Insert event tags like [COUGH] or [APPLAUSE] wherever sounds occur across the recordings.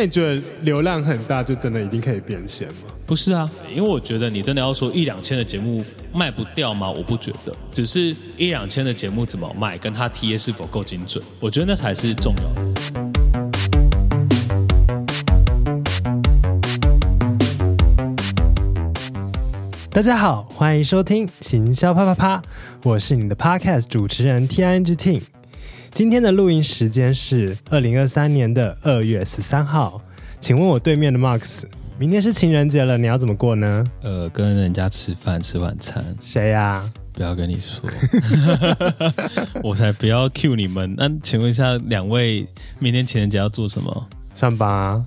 那你觉得流量很大就真的一定可以变现吗？不是啊，因为我觉得你真的要说一两千的节目卖不掉吗？我不觉得，只是一两千的节目怎么卖，跟它 TA 是否够精准，我觉得那才是重要的。大家好，欢迎收听行销啪啪啪，我是你的 Podcast 主持人 TING Team。今天的录音时间是二零二三年的二月十三号，请问我对面的 Marks，明天是情人节了，你要怎么过呢？呃，跟人家吃饭吃晚餐。谁呀、啊？不要跟你说，[LAUGHS] 我才不要 cue 你们。那请问一下，两位明天情人节要做什么？上班啊。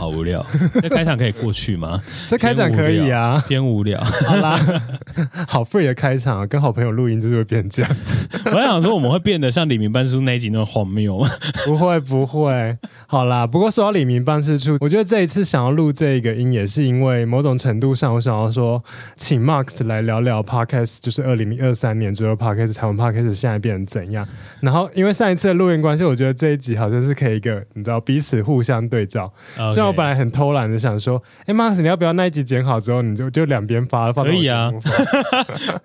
好无聊，[LAUGHS] 这开场可以过去吗？这开场可以啊，偏无聊。好啦，[LAUGHS] 好 free 的开场，跟好朋友录音就是会变这样。[LAUGHS] 我还想说，我们会变得像李明办事处那一集那么荒谬吗？不会不会。好啦，不过说到李明办事处，我觉得这一次想要录这个音，也是因为某种程度上，我想要说，请 Marks 来聊聊 Podcast，就是二零二三年之后 Podcast 台湾 Podcast 现在变成怎样。然后，因为上一次的录音关系，我觉得这一集好像是可以一个，你知道，彼此互相对照。然我本来很偷懒的想说，哎，Marks，你要不要那一集剪好之后，你就就两边发，放可以啊。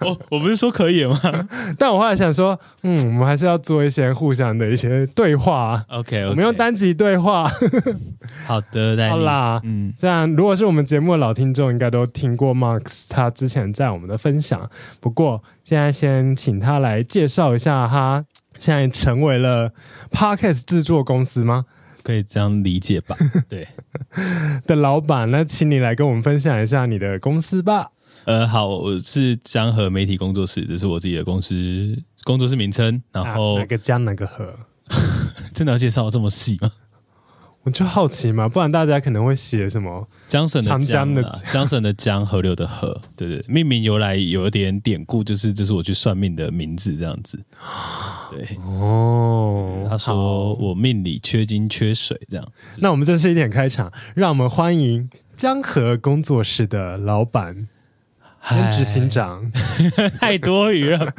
我 [LAUGHS] 我不是说可以吗？[LAUGHS] 但我后来想说，嗯，我们还是要做一些互相的一些对话。OK，, okay. 我们用单集对话。[LAUGHS] 好的，好啦，嗯，这样如果是我们节目的老听众，应该都听过 Marks 他之前在我们的分享。不过现在先请他来介绍一下，他现在成为了 Podcast 制作公司吗？可以这样理解吧？[LAUGHS] 对的老板，那请你来跟我们分享一下你的公司吧。呃，好，我是江河媒体工作室，这是我自己的公司工作室名称。然后、啊、哪个江哪个河？[LAUGHS] 真的要介绍这么细吗？我就好奇嘛，不然大家可能会写什么江省的江的 [LAUGHS] 江省的江，河流的河，对对，命名由来有一点典故，就是这是我去算命的名字这样子。对。哦，他说我命里缺金缺水这样。那我们正式一点开场，让我们欢迎江河工作室的老板兼执行长，[LAUGHS] 太多余了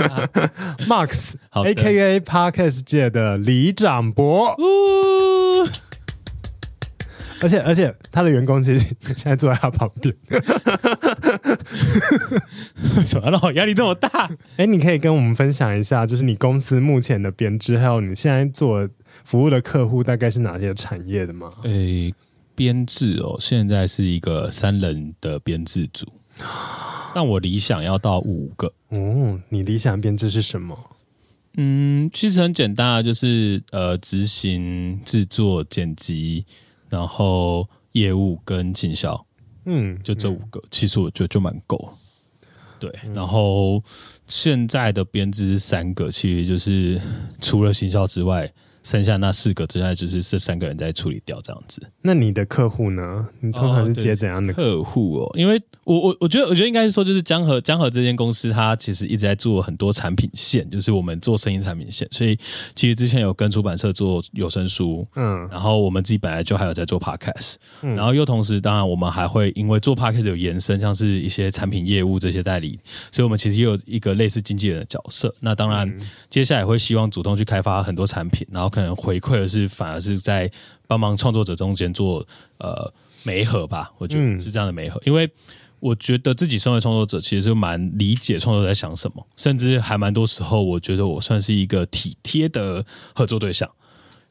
，Marks，A.K.A. Podcast 界的李长伯。而且而且，他的员工其实现在坐在他旁边。为什么让我压力这么大？[LAUGHS] 哎、欸，你可以跟我们分享一下，就是你公司目前的编制，还有你现在做服务的客户大概是哪些产业的吗？诶、欸，编制哦，现在是一个三人的编制组，但我理想要到五个。哦，你理想编制是什么？嗯，其实很简单啊，就是呃，执行、制作、剪辑。然后业务跟进销，嗯，就这五个，嗯、其实我觉得就蛮够。对，嗯、然后现在的编制是三个，其实就是除了行销之外。剩下那四个，接下来就是这三个人在处理掉这样子。那你的客户呢？你通常是接怎样的客户哦？因为我我我觉得我觉得应该是说，就是江河江河这间公司，它其实一直在做很多产品线，就是我们做声音产品线。所以其实之前有跟出版社做有声书，嗯，然后我们自己本来就还有在做 podcast，嗯，然后又同时，当然我们还会因为做 podcast 有延伸，像是一些产品业务这些代理，所以我们其实也有一个类似经纪人的角色。那当然，接下来会希望主动去开发很多产品，然后。可能回馈的是，反而是在帮忙创作者中间做呃媒合吧，我觉得是这样的媒合。嗯、因为我觉得自己身为创作者，其实是蛮理解创作者在想什么，甚至还蛮多时候，我觉得我算是一个体贴的合作对象。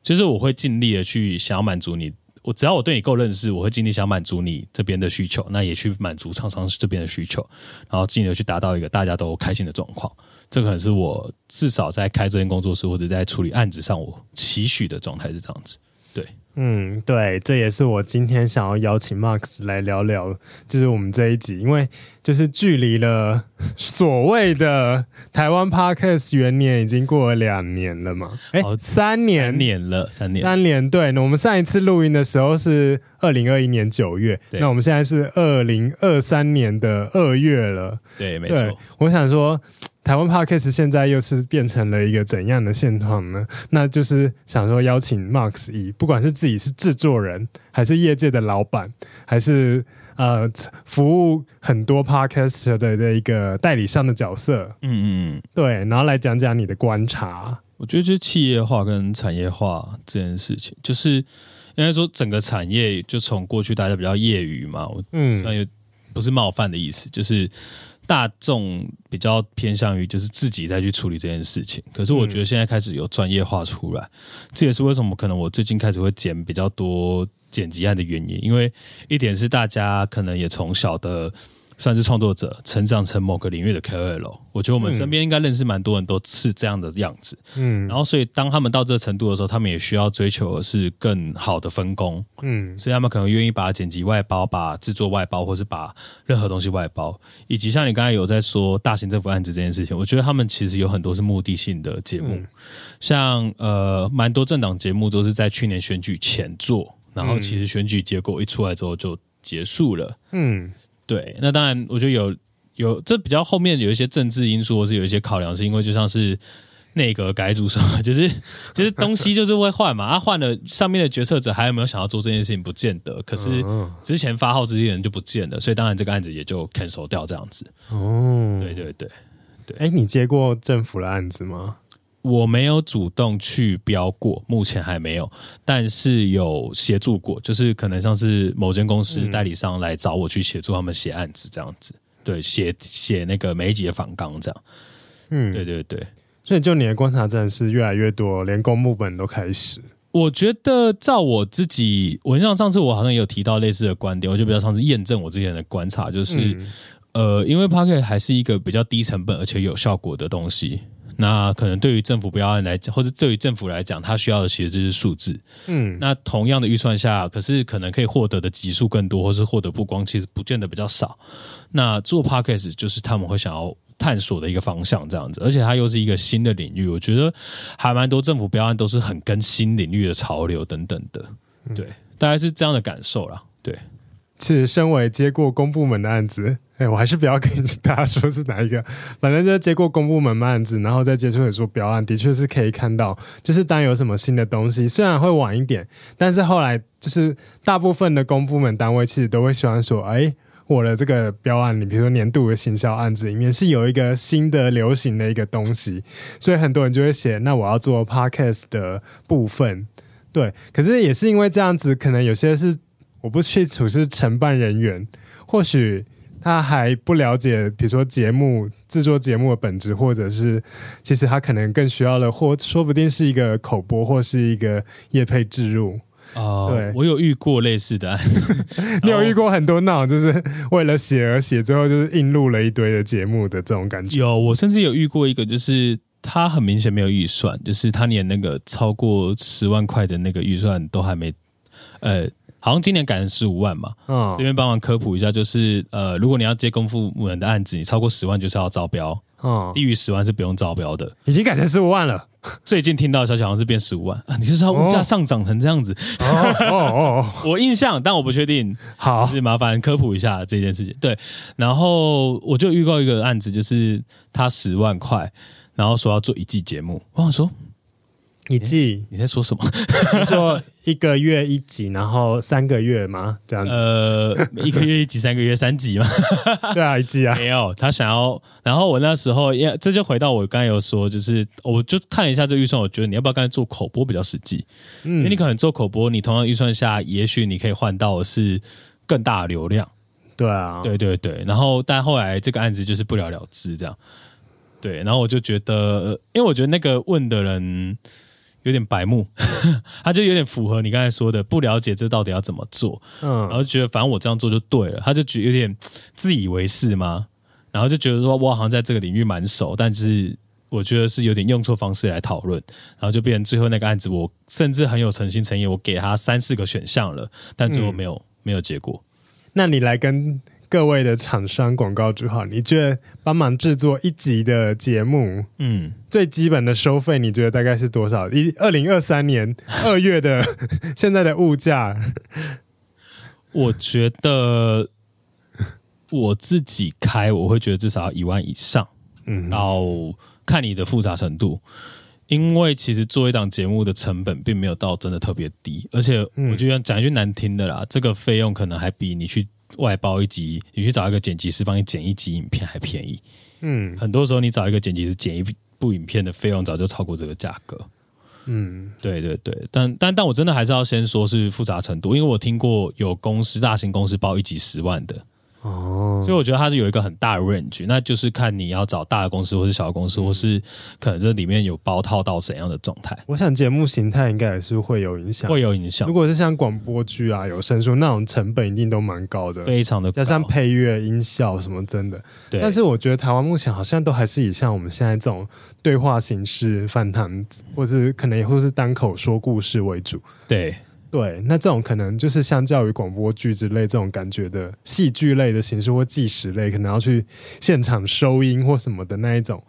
就是我会尽力的去想要满足你，我只要我对你够认识，我会尽力想满足你这边的需求，那也去满足厂商这边的需求，然后尽力的去达到一个大家都开心的状况。这可能是我至少在开这间工作室或者在处理案子上，我期许的状态是这样子。对，嗯，对，这也是我今天想要邀请 Marks 来聊聊，就是我们这一集，因为就是距离了所谓的台湾 Podcast 元年已经过了两年了嘛？哎，三年，三年了，三年，三年。对，那我们上一次录音的时候是二零二一年九月，那我们现在是二零二三年的二月了。对，没错。我想说。台湾 Podcast 现在又是变成了一个怎样的现状呢？那就是想说邀请 Marks 以不管是自己是制作人，还是业界的老板，还是呃服务很多 Podcast 的的一个代理商的角色，嗯嗯，对，然后来讲讲你的观察。我觉得就是企业化跟产业化这件事情，就是应该说整个产业就从过去大家比较业余嘛，嗯，算有不是冒犯的意思，就是。大众比较偏向于就是自己再去处理这件事情，可是我觉得现在开始有专业化出来，嗯、这也是为什么可能我最近开始会剪比较多剪辑案的原因，因为一点是大家可能也从小的。算是创作者成长成某个领域的 KOL，我觉得我们身边应该认识蛮多人都是这样的样子。嗯，然后所以当他们到这个程度的时候，他们也需要追求的是更好的分工。嗯，所以他们可能愿意把剪辑外包，把制作外包，或是把任何东西外包。以及像你刚才有在说大型政府案子这件事情，我觉得他们其实有很多是目的性的节目，嗯、像呃蛮多政党节目都是在去年选举前做，然后其实选举结果一出来之后就结束了。嗯。对，那当然，我觉得有有这比较后面有一些政治因素，或是有一些考量，是因为就像是内阁改组什么，[LAUGHS] 就是就是东西就是会换嘛，他、啊、换了上面的决策者还有没有想要做这件事情，不见得。可是之前发号这些人就不见了，所以当然这个案子也就 cancel 掉这样子。哦，对对对对，哎，你接过政府的案子吗？我没有主动去标过，目前还没有，但是有协助过，就是可能像是某间公司代理商来找我去协助他们写案子这样子，对，写写那个每一集的访纲这样，嗯，对对对，所以就你的观察，真的是越来越多，连公募本都开始。我觉得照我自己，我印象上次我好像有提到类似的观点，我就比较像是验证我之前的观察，就是、嗯、呃，因为 Podcast 还是一个比较低成本而且有效果的东西。那可能对于政府标案来讲，或者对于政府来讲，它需要的其实就是数字。嗯，那同样的预算下，可是可能可以获得的集数更多，或是获得曝光，其实不见得比较少。那做 Podcast 就是他们会想要探索的一个方向，这样子，而且它又是一个新的领域，我觉得还蛮多政府标案都是很跟新领域的潮流等等的。对，大概是这样的感受啦。对，其实身为接过公部门的案子。[LAUGHS] 哎，我还是不要跟大家说是哪一个，[LAUGHS] 反正就是接过公部门的案子，然后再接触很多标案，的确是可以看到，就是当有什么新的东西，虽然会晚一点，但是后来就是大部分的公部门单位其实都会喜欢说，哎，我的这个标案，你比如说年度的行销案子里面是有一个新的流行的一个东西，所以很多人就会写，那我要做 podcast 的部分，对，可是也是因为这样子，可能有些是我不去处是承办人员，或许。他还不了解，比如说节目制作节目的本质，或者是其实他可能更需要的，或说不定是一个口播，或是一个业配置入。哦，对，我有遇过类似的案子，[LAUGHS] 你有遇过很多那种就是为了写而写，最后就是硬录了一堆的节目的这种感觉。有，我甚至有遇过一个，就是他很明显没有预算，就是他连那个超过十万块的那个预算都还没，呃。好像今年改成十五万嘛，嗯，这边帮忙科普一下，就是呃，如果你要接公部门的案子，你超过十万就是要招标，嗯，低于十万是不用招标的。已经改成十五万了，最近听到的消息好像是变十五万。啊，你就知道物价上涨成这样子，哦哦哦，[LAUGHS] 我印象，但我不确定，好，就是麻烦科普一下这件事情。对，然后我就预告一个案子，就是他十万块，然后说要做一季节目，我想说。一季？你在说什么？你说一个月一集，然后三个月吗？这样子？呃，一个月一集，三个月三集吗？[LAUGHS] 对啊，一季啊。没有，他想要。然后我那时候，也这就回到我刚才有说，就是我就看了一下这个预算，我觉得你要不要刚才做口播比较实际？嗯，因为你可能做口播，你同样预算下，也许你可以换到的是更大的流量。对啊，对对对。然后，但后来这个案子就是不了了之，这样。对，然后我就觉得，因为我觉得那个问的人。有点白目，[LAUGHS] 他就有点符合你刚才说的，不了解这到底要怎么做，嗯，然后觉得反正我这样做就对了，他就觉得有点自以为是嘛，然后就觉得说我好像在这个领域蛮熟，但是我觉得是有点用错方式来讨论，然后就变成最后那个案子，我甚至很有诚心诚意，我给他三四个选项了，但最后没有、嗯、没有结果。那你来跟。各位的厂商广告主好，你觉得帮忙制作一集的节目，嗯，最基本的收费，你觉得大概是多少？一二零二三年二月的 [LAUGHS] 现在的物价，我觉得我自己开，我会觉得至少要一万以上，嗯，然后看你的复杂程度，因为其实做一档节目的成本并没有到真的特别低，而且我就想讲一句难听的啦，嗯、这个费用可能还比你去。外包一集，你去找一个剪辑师帮你剪一集影片还便宜。嗯，很多时候你找一个剪辑师剪一部影片的费用早就超过这个价格。嗯，对对对，但但但我真的还是要先说是复杂程度，因为我听过有公司大型公司包一集十万的。哦，所以我觉得它是有一个很大的 range，那就是看你要找大的公司，或是小的公司，或是可能这里面有包套到怎样的状态。我想节目形态应该也是会有影响，会有影响。如果是像广播剧啊、有声书那种，成本一定都蛮高的，非常的高，加上配乐、音效什么，真的。对。但是我觉得台湾目前好像都还是以像我们现在这种对话形式、访谈，或是可能也会是单口说故事为主。对。对，那这种可能就是相较于广播剧之类这种感觉的戏剧类的形式或纪实类，可能要去现场收音或什么的那一种，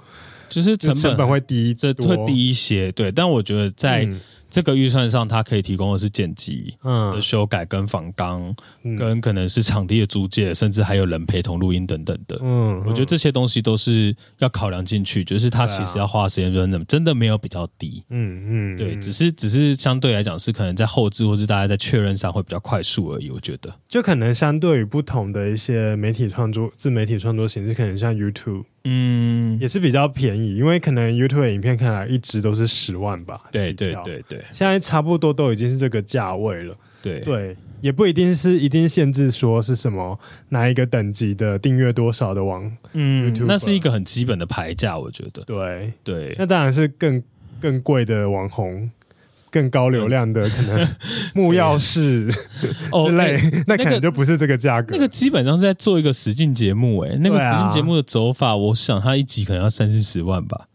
就是成本，会低，这会低一些。对，但我觉得在。嗯这个预算上，它可以提供的是剪辑、嗯，修改跟仿纲，跟可能是场地的租借，甚至还有人陪同录音等等的。嗯，我觉得这些东西都是要考量进去，就是它其实要花时间，真的真的没有比较低。嗯嗯，对，只是只是相对来讲是可能在后置或是大家在确认上会比较快速而已。我觉得，就可能相对于不同的一些媒体创作、自媒体创作形式，可能像 YouTube。嗯，也是比较便宜，因为可能 YouTube 的影片看来一直都是十万吧。对对对对，现在差不多都已经是这个价位了。对对，也不一定是一定限制说是什么哪一个等级的订阅多少的网，嗯，那是一个很基本的牌价，我觉得。对对，那当然是更更贵的网红。更高流量的可能 [LAUGHS] 木钥匙之类，哦，那可能就不是这个价格，那个。那个基本上是在做一个实境节目，欸，哎，那个实境节目的走法，我想他一集可能要三四十万吧。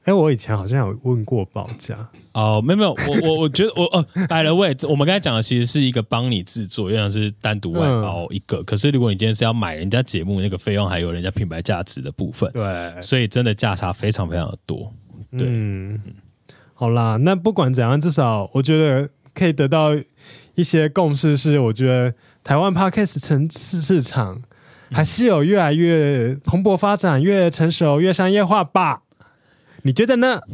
哎，欸，我以前好像有问过报价。哦，没有没有，我我我觉得我哦，by the way，我们刚才讲的其实是一个帮你制作，原来是单独外包一个，嗯。可是如果你今天是要买人家节目，那个费用还有人家品牌价值的部分，对，所以真的价差非常非常的多。对。嗯好啦，那不管怎样，至少我觉得可以得到一些共识，是我觉得台湾 Podcast 城市市场还是有越来越蓬勃发展，越成熟，越商业化吧？你觉得呢？[LAUGHS]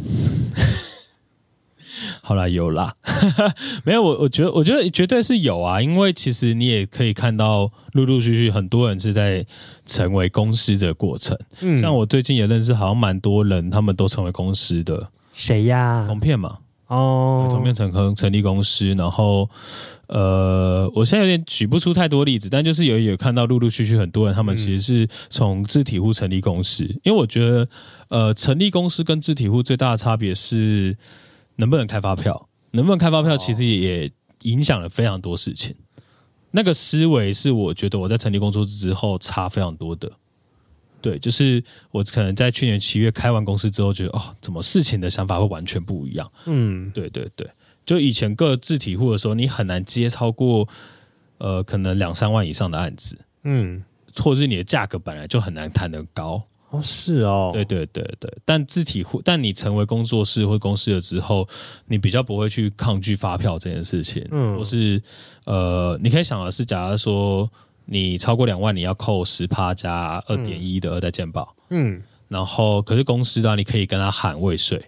好啦，有啦，[LAUGHS] 没有我，我觉得，我觉得绝对是有啊，因为其实你也可以看到，陆陆续续很多人是在成为公司的过程。嗯，像我最近也认识，好像蛮多人，他们都成为公司的。谁呀？同片嘛，哦，同片成成成立公司，然后呃，我现在有点举不出太多例子，但就是有有看到陆陆续续很多人，他们其实是从自体户成立公司，嗯，因为我觉得呃，成立公司跟自体户最大的差别是能不能开发票，能不能开发票，其实也影响了非常多事情。那个思维是我觉得我在成立公司之后差非常多的。对，就是我可能在去年七月开完公司之后，觉得哦，怎么事情的想法会完全不一样？嗯，对对对，就以前个自体户的时候，你很难接超过呃，可能两三万以上的案子，嗯，或是你的价格本来就很难谈得高。哦，是哦，对对对对，但自体户，但你成为工作室或公司了之后，你比较不会去抗拒发票这件事情，嗯，或是呃，你可以想的是，假如说。你超过两万，你要扣十趴加二点一的二代健保，嗯，然后可是公司的话，你可以跟他喊未税，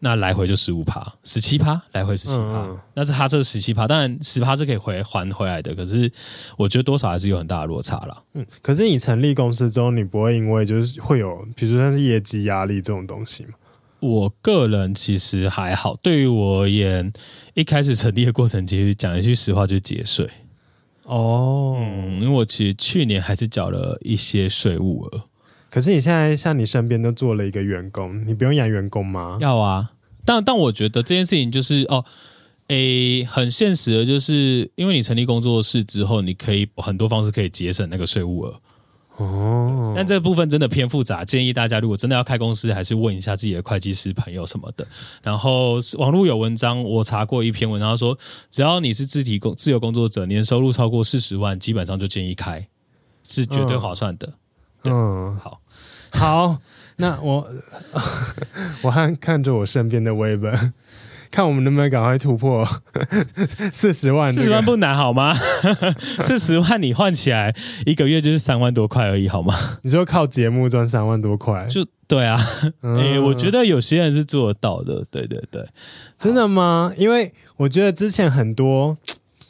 那来回就十五趴，十七趴，来回十七趴，那是他这十七趴，当然十趴是可以回还回来的，可是我觉得多少还是有很大的落差啦。嗯，可是你成立公司之后，你不会因为就是会有，比如说像是业绩压力这种东西吗？我个人其实还好，对于我而言，一开始成立的过程，其实讲一句实话，就是节税。哦，嗯，因为我其实去年还是缴了一些税务额，可是你现在像你身边都做了一个员工，你不用养员工吗？要啊，但但我觉得这件事情就是哦，诶，很现实的，就是因为你成立工作室之后，你可以很多方式可以节省那个税务额。哦，但这部分真的偏复杂，建议大家如果真的要开公司，还是问一下自己的会计师朋友什么的。然后网络有文章，我查过一篇文章说，只要你是自体工自由工作者，年收入超过四十万，基本上就建议开，是绝对划算的。嗯，嗯好，好，那我 [LAUGHS] 我还看着我身边的 Web。看我们能不能赶快突破 [LAUGHS] 四十万，四十万不难好吗？[LAUGHS] 四十万你换起来一个月就是三万多块而已好吗？你说靠节目赚三万多块，就对啊。哎、嗯欸，我觉得有些人是做得到的。对对对，真的吗？因为我觉得之前很多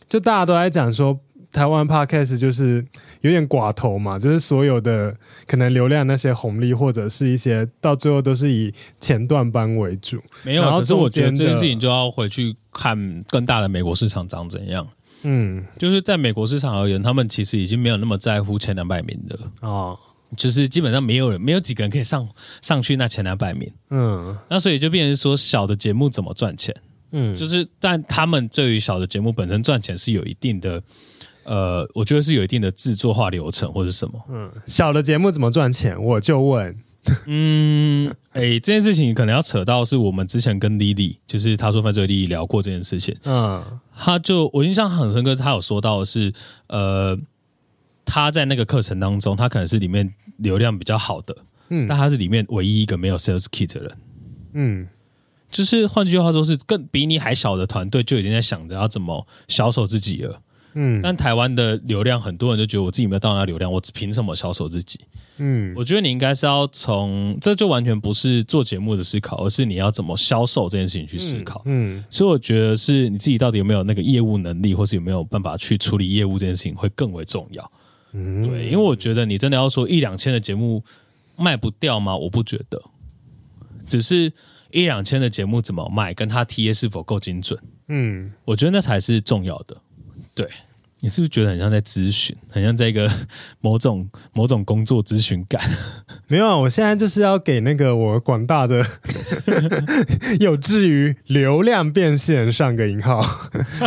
就大家都在讲说。台湾 Podcast 就是有点寡头嘛，就是所有的可能流量那些红利或者是一些到最后都是以前段班为主。没有，可是我觉得这件事情就要回去看更大的美国市场长怎样。嗯，就是在美国市场而言，他们其实已经没有那么在乎前两百名的哦，就是基本上没有人，没有几个人可以上上去那前两百名。嗯，那所以就变成说小的节目怎么赚钱？嗯，就是但他们对于小的节目本身赚钱是有一定的，呃，我觉得是有一定的制作化流程或者什么。嗯，小的节目怎么赚钱？我就问。[LAUGHS] 嗯，哎、欸，这件事情可能要扯到是我们之前跟 Lily，，就是他说犯罪莉莉聊过这件事情。嗯，他就我印象很深刻，他有说到的是，呃，他在那个课程当中，他可能是里面流量比较好的，嗯，但他是里面唯一一个没有 sales kit 的人。嗯，就是换句话说，是更比你还小的团队就已经在想着要怎么销售自己了。嗯，但台湾的流量，很多人就觉得我自己没有到那流量，我凭什么销售自己？嗯，我觉得你应该是要从这就完全不是做节目的思考，而是你要怎么销售这件事情去思考。嗯，嗯，所以我觉得是你自己到底有没有那个业务能力，或是有没有办法去处理业务这件事情会更为重要。嗯，对，因为我觉得你真的要说一两千的节目卖不掉吗？我不觉得，只是一两千的节目怎么卖，跟他 TA 是否够精准。嗯，我觉得那才是重要的。对。你是不是觉得很像在咨询，很像在一个 [LAUGHS] 某种某种工作咨询感？[LAUGHS] 没有啊，我现在就是要给那个我广大的 [LAUGHS] 有志于流量变现上个引号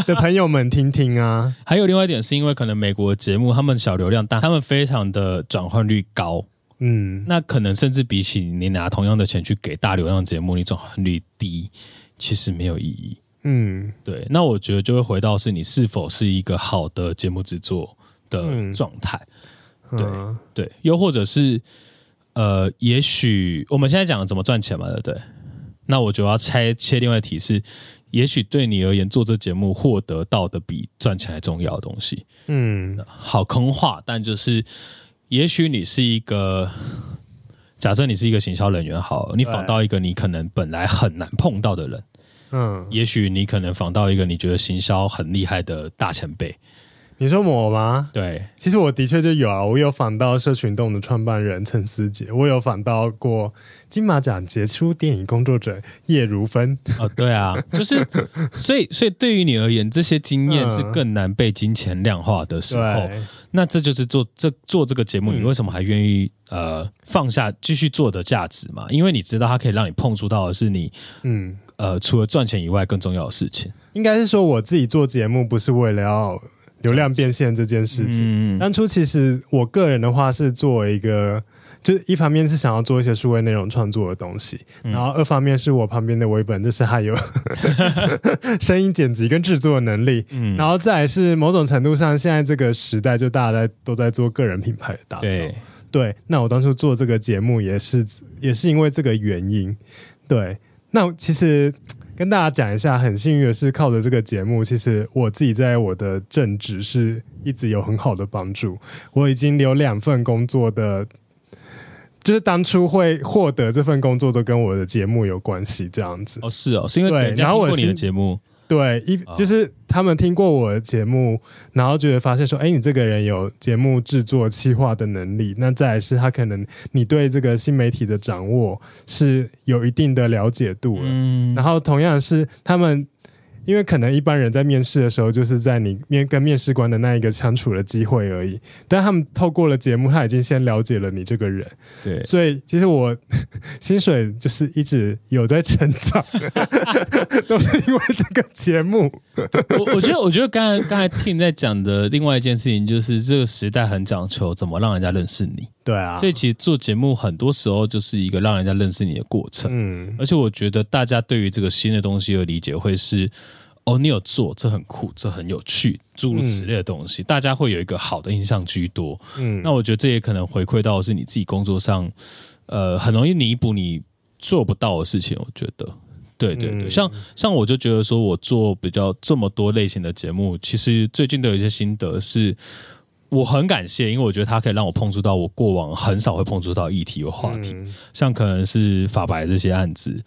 的朋友们听听啊。还有另外一点是因为可能美国节目他们小流量，大他们非常的转换率高。嗯，那可能甚至比起你拿同样的钱去给大流量节目，你转换率低，其实没有意义。嗯，对，那我觉得就会回到是你是否是一个好的节目制作的状态，嗯、对、嗯、对，又或者是呃，也许我们现在讲怎么赚钱嘛，对不对？那我就要拆切另外一题是，也许对你而言做这节目获得到的比赚钱还重要的东西，嗯，好空话，但就是也许你是一个，假设你是一个行销人员，好，你访到一个你可能本来很难碰到的人。嗯，也许你可能访到一个你觉得行销很厉害的大前辈。你说我吗？对，其实我的确就有啊，我有访到社群动的创办人陈思杰，我有访到过金马奖杰出电影工作者叶如芬。哦，对啊，[LAUGHS] 就是，所以，所以对于你而言，这些经验是更难被金钱量化的时候，嗯、那这就是做这做这个节目，你为什么还愿意、嗯、呃放下继续做的价值嘛？因为你知道它可以让你碰触到的是你，嗯。呃，除了赚钱以外，更重要的事情，应该是说我自己做节目不是为了要流量变现这件事情。嗯、当初其实我个人的话是作为一个，就一方面是想要做一些数位内容创作的东西，嗯、然后二方面是我旁边的微本就是还有 [LAUGHS] 声音剪辑跟制作的能力，嗯、然后再来是某种程度上，现在这个时代就大家在都在做个人品牌的打造。对，对，那我当初做这个节目也是也是因为这个原因，对。那其实跟大家讲一下，很幸运的是，靠着这个节目，其实我自己在我的正职是一直有很好的帮助。我已经有两份工作的，就是当初会获得这份工作都跟我的节目有关系，这样子。哦，是哦，是因为然后我你的节目。对，一就是他们听过我的节目，然后觉得发现说，哎，你这个人有节目制作企划的能力。那再来是他可能你对这个新媒体的掌握是有一定的了解度了。嗯，然后同样是他们。因为可能一般人在面试的时候，就是在你面跟面试官的那一个相处的机会而已。但他们透过了节目，他已经先了解了你这个人。对，所以其实我 [LAUGHS] 薪水就是一直有在成长，[LAUGHS] 都是因为这个节目。我我觉得，我觉得刚才刚才听你在讲的另外一件事情，就是这个时代很讲求怎么让人家认识你。对啊，所以其实做节目很多时候就是一个让人家认识你的过程。嗯，而且我觉得大家对于这个新的东西的理解会是。哦，你有做，这很酷，这很有趣，诸如此类的东西，嗯、大家会有一个好的印象居多。嗯，那我觉得这也可能回馈到的是你自己工作上，呃，很容易弥补你做不到的事情。我觉得，对对对，嗯、像像我就觉得说，我做比较这么多类型的节目，其实最近都有一些心得是，我很感谢，因为我觉得它可以让我碰触到我过往很少会碰触到议题和话题，嗯、像可能是法白这些案子。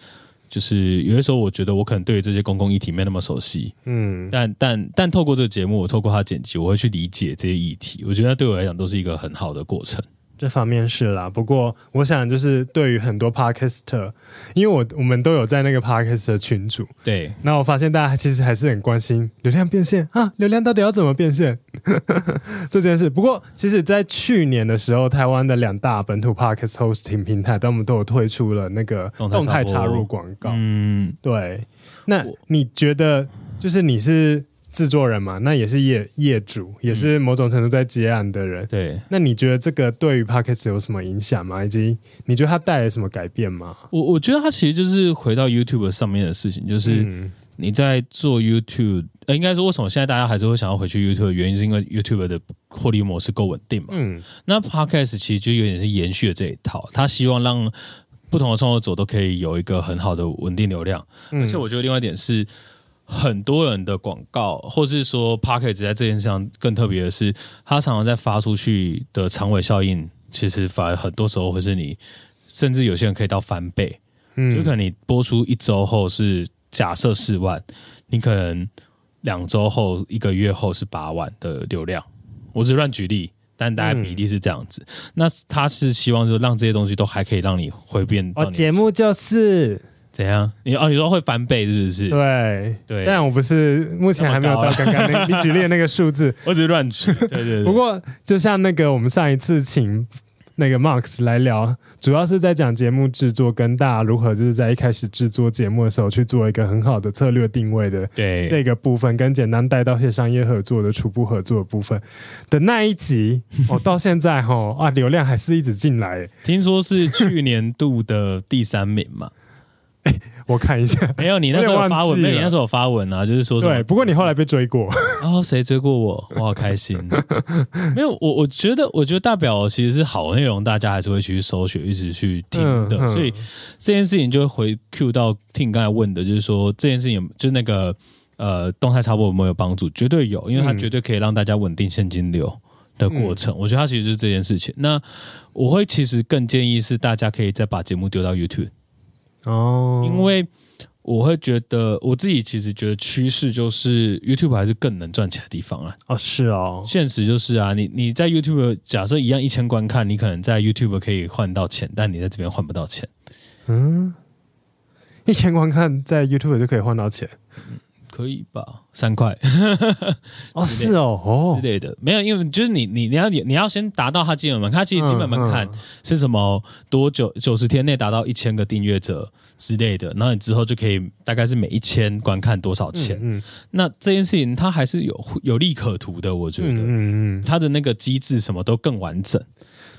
就是有些时候我觉得我可能对于这些公共议题没那么熟悉，嗯，但但但透过这个节目，我透过他剪辑，我会去理解这些议题。我觉得对我来讲都是一个很好的过程。这方面是啦，不过我想就是对于很多 podcaster，因为我我们都有在那个 podcaster 群组，对，那我发现大家其实还是很关心流量变现啊，流量到底要怎么变现 [LAUGHS] 这件事。不过其实，在去年的时候，台湾的两大本土 podcast hosting 平台，他们都有推出了那个动态插入广告。嗯，对。那你觉得，就是你是？制作人嘛，那也是业业主，也是某种程度在接案的人。嗯、对，那你觉得这个对于 Podcast 有什么影响吗？以及你觉得它带来什么改变吗？我我觉得它其实就是回到 YouTube 上面的事情，就是你在做 YouTube，呃，应该说为什么现在大家还是会想要回去 YouTube 的原因，是因为 YouTube 的获利模式够稳定嘛。嗯，那 Podcast 其实就有点是延续了这一套，他希望让不同的创作者都可以有一个很好的稳定流量，嗯、而且我觉得另外一点是。很多人的广告，或是说 Podcast 在这件事上更特别的是，它常常在发出去的长尾效应，其实反而很多时候会是你，甚至有些人可以到翻倍。嗯，就可能你播出一周后是假设四万，你可能两周后、一个月后是八万的流量。我只是乱举例，但大概比例是这样子。嗯、那他是希望就让这些东西都还可以让你回变。哦，节目就是。怎样？你哦，你说会翻倍是不是？对对，但我不是目前还没有到刚刚那 [LAUGHS] 你举例的那个数字，我只是乱举。对对对。不过就像那个我们上一次请那个 Marks 来聊，主要是在讲节目制作跟大家如何就是在一开始制作节目的时候去做一个很好的策略定位的对这个部分，跟简单带到一些商业合作的初步合作的部分的那一集，哦，到现在哈、哦、啊流量还是一直进来，听说是去年度的第三名嘛。欸、[LAUGHS] 我看一下，没有你那时候发文，没有你那时候有发文啊，就是说对。不过你后来被追过，哦，谁追过我？我好开心。[LAUGHS] 没有，我我觉得，我觉得大表其实是好内容，大家还是会去搜寻，一直去听的。嗯、所以这件事情就会回 Q 到听你刚才问的，就是说这件事情就那个呃动态插播有没有帮助？绝对有，因为它绝对可以让大家稳定现金流的过程。嗯、我觉得它其实就是这件事情。那我会其实更建议是大家可以再把节目丢到 YouTube。哦，因为我会觉得我自己其实觉得趋势就是 YouTube 还是更能赚钱的地方啊。哦，是哦，现实就是啊，你你在 YouTube 假设一样一千观看，你可能在 YouTube 可以换到钱，但你在这边换不到钱。嗯，一千观看在 YouTube 就可以换到钱。可以吧，三块。哦，[LAUGHS] 是哦，哦。之类的，没有，因为就是你你你要你你要先达到他基本门槛，它其实基本门槛是什么？多久九十天内达到一千个订阅者之类的，然后你之后就可以大概是每一千观看多少钱？嗯，嗯。那这件事情它还是有有利可图的，我觉得，嗯嗯，它的那个机制什么都更完整，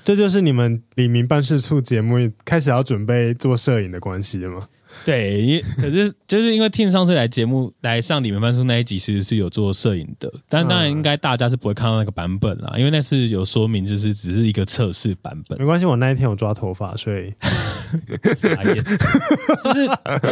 这就是你们李明办事处节目开始要准备做摄影的关系了吗？对，因 [LAUGHS] 可是就是因为 Tim 上次来节目来上里民办事处那一集，其实是有做摄影的，但当然应该大家是不会看到那个版本啦，因为那是有说明，就是只是一个测试版本。没关系，我那一天有抓头发，所以 [LAUGHS] 傻眼。就是，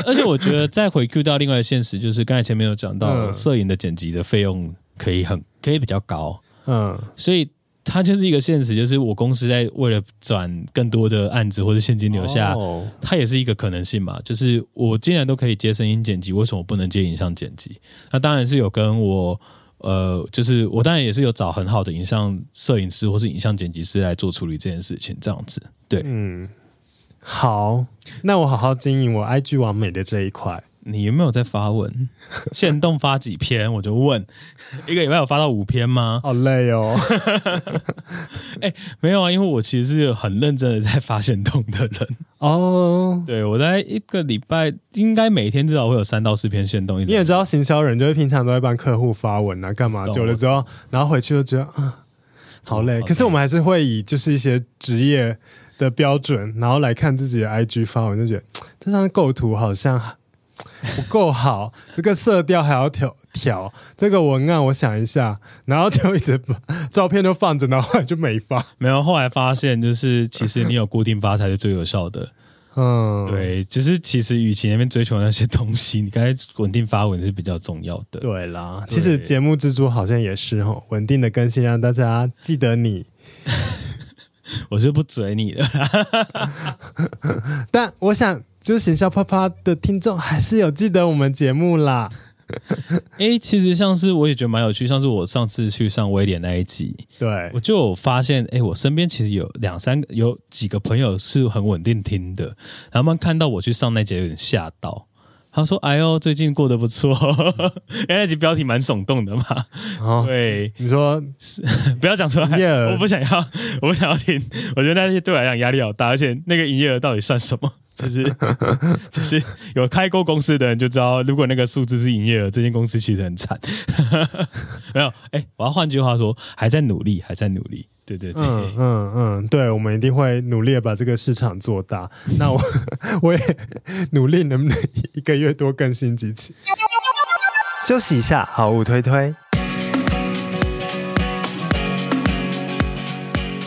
而且我觉得再回 Q 到另外的现实，就是刚才前面有讲到，摄影的剪辑的费用可以很可以比较高，嗯，所以。它就是一个现实，就是我公司在为了转更多的案子或者现金流下，它也是一个可能性嘛。就是我既然都可以接声音剪辑，为什么不能接影像剪辑？那当然是有跟我呃，就是我当然也是有找很好的影像摄影师或是影像剪辑师来做处理这件事情，这样子。对，嗯，好，那我好好经营我 IG 完美的这一块。你有没有在发文？[LAUGHS] 限动发几篇？我就问，一个礼拜有发到五篇吗？好累哦。[LAUGHS] 哎、欸，没有啊，因为我其实是很认真的在发限动的人哦。对，我在一个礼拜应该每天至少会有三到四篇限动。你也知道，行销人就是平常都会帮客户发文啊，干嘛？久了之后，然后回去就觉得啊，好累。可是我们还是会以就是一些职业的标准，然后来看自己的 IG 发文，就觉得这张构图好像。不够好，[LAUGHS] 这个色调还要调调，这个文案我想一下，然后就一直把 [LAUGHS] 照片都放着，然后就没发。没有，后来发现就是其实你有固定发才是最有效的。[LAUGHS] 嗯，对，就是其实与其那边追求那些东西，你该稳定发文是比较重要的。对啦，对其实节目制作好像也是哦，稳定的更新，让大家记得你。我是不嘴你的，但我想。就是闲笑啪啪的听众还是有记得我们节目啦。哎、欸，其实像是我也觉得蛮有趣，像是我上次去上威廉那一集，对，我就有发现，哎、欸，我身边其实有两三个，有几个朋友是很稳定听的，然后他们看到我去上那节有点吓到。他说：“哎呦，最近过得不错，因为那集标题蛮耸动的嘛。哦”对，你说是 [LAUGHS] 不要讲出来.我不想要，[LAUGHS] 我不想要听。我觉得那些对我来讲压力好大，而且那个营业额到底算什么？[LAUGHS] 就是就是有开过公司的人就知道，如果那个数字是营业额，这间公司其实很惨。没有，哎、欸，我要换句话说，还在努力，还在努力。对对对，嗯嗯嗯，对，我们一定会努力的把这个市场做大。[LAUGHS] 那我 [LAUGHS] 我也努力，能不能一个月多更新几期？休息一下，好物推推。